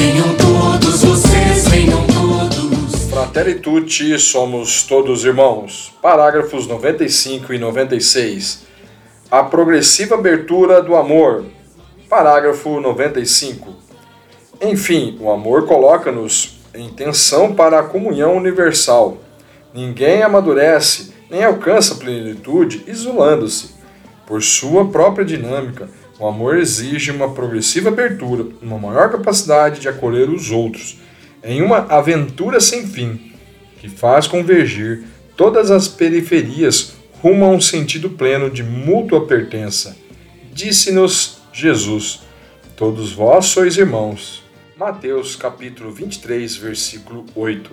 Venham todos vocês, venham todos. Fratelli tutti, somos todos irmãos. Parágrafos 95 e 96. A progressiva abertura do amor. Parágrafo 95. Enfim, o amor coloca-nos em tensão para a comunhão universal. Ninguém amadurece nem alcança plenitude isolando-se. Por sua própria dinâmica, o amor exige uma progressiva abertura, uma maior capacidade de acolher os outros, em uma aventura sem fim, que faz convergir todas as periferias rumo a um sentido pleno de mútua pertença. Disse-nos Jesus: Todos vós sois irmãos. Mateus capítulo 23, versículo 8.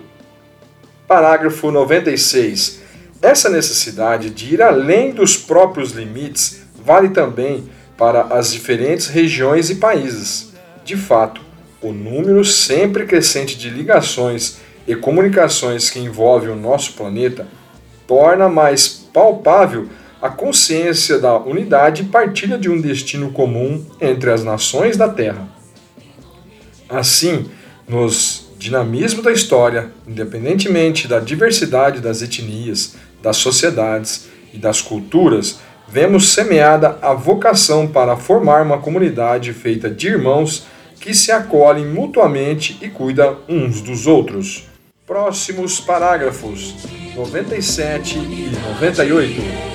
Parágrafo 96. Essa necessidade de ir além dos próprios limites vale também para as diferentes regiões e países. De fato, o número sempre crescente de ligações e comunicações que envolvem o nosso planeta torna mais palpável a consciência da unidade e partilha de um destino comum entre as nações da Terra. Assim, nos dinamismo da história, independentemente da diversidade das etnias, das sociedades e das culturas, vemos semeada a vocação para formar uma comunidade feita de irmãos que se acolhem mutuamente e cuidam uns dos outros. Próximos parágrafos 97 e 98.